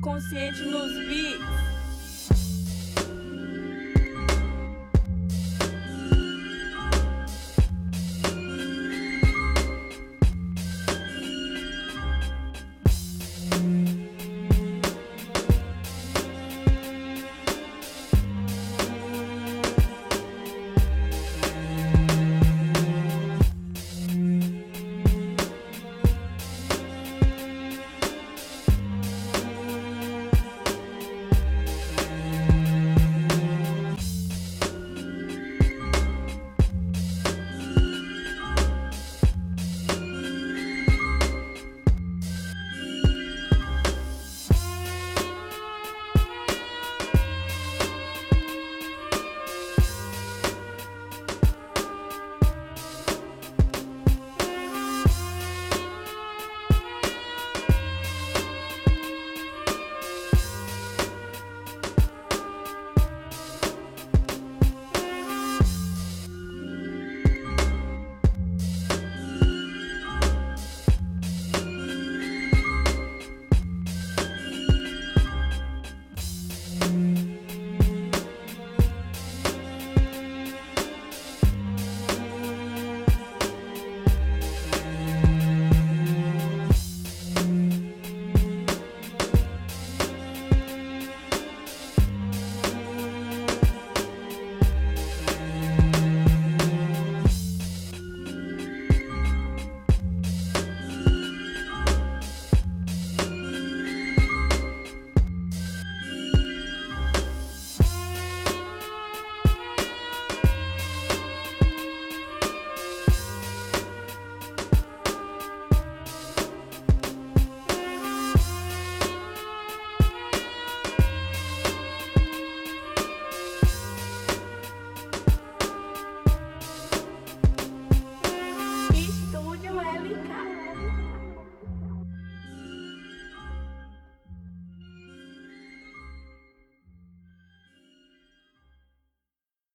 consciente nos beats.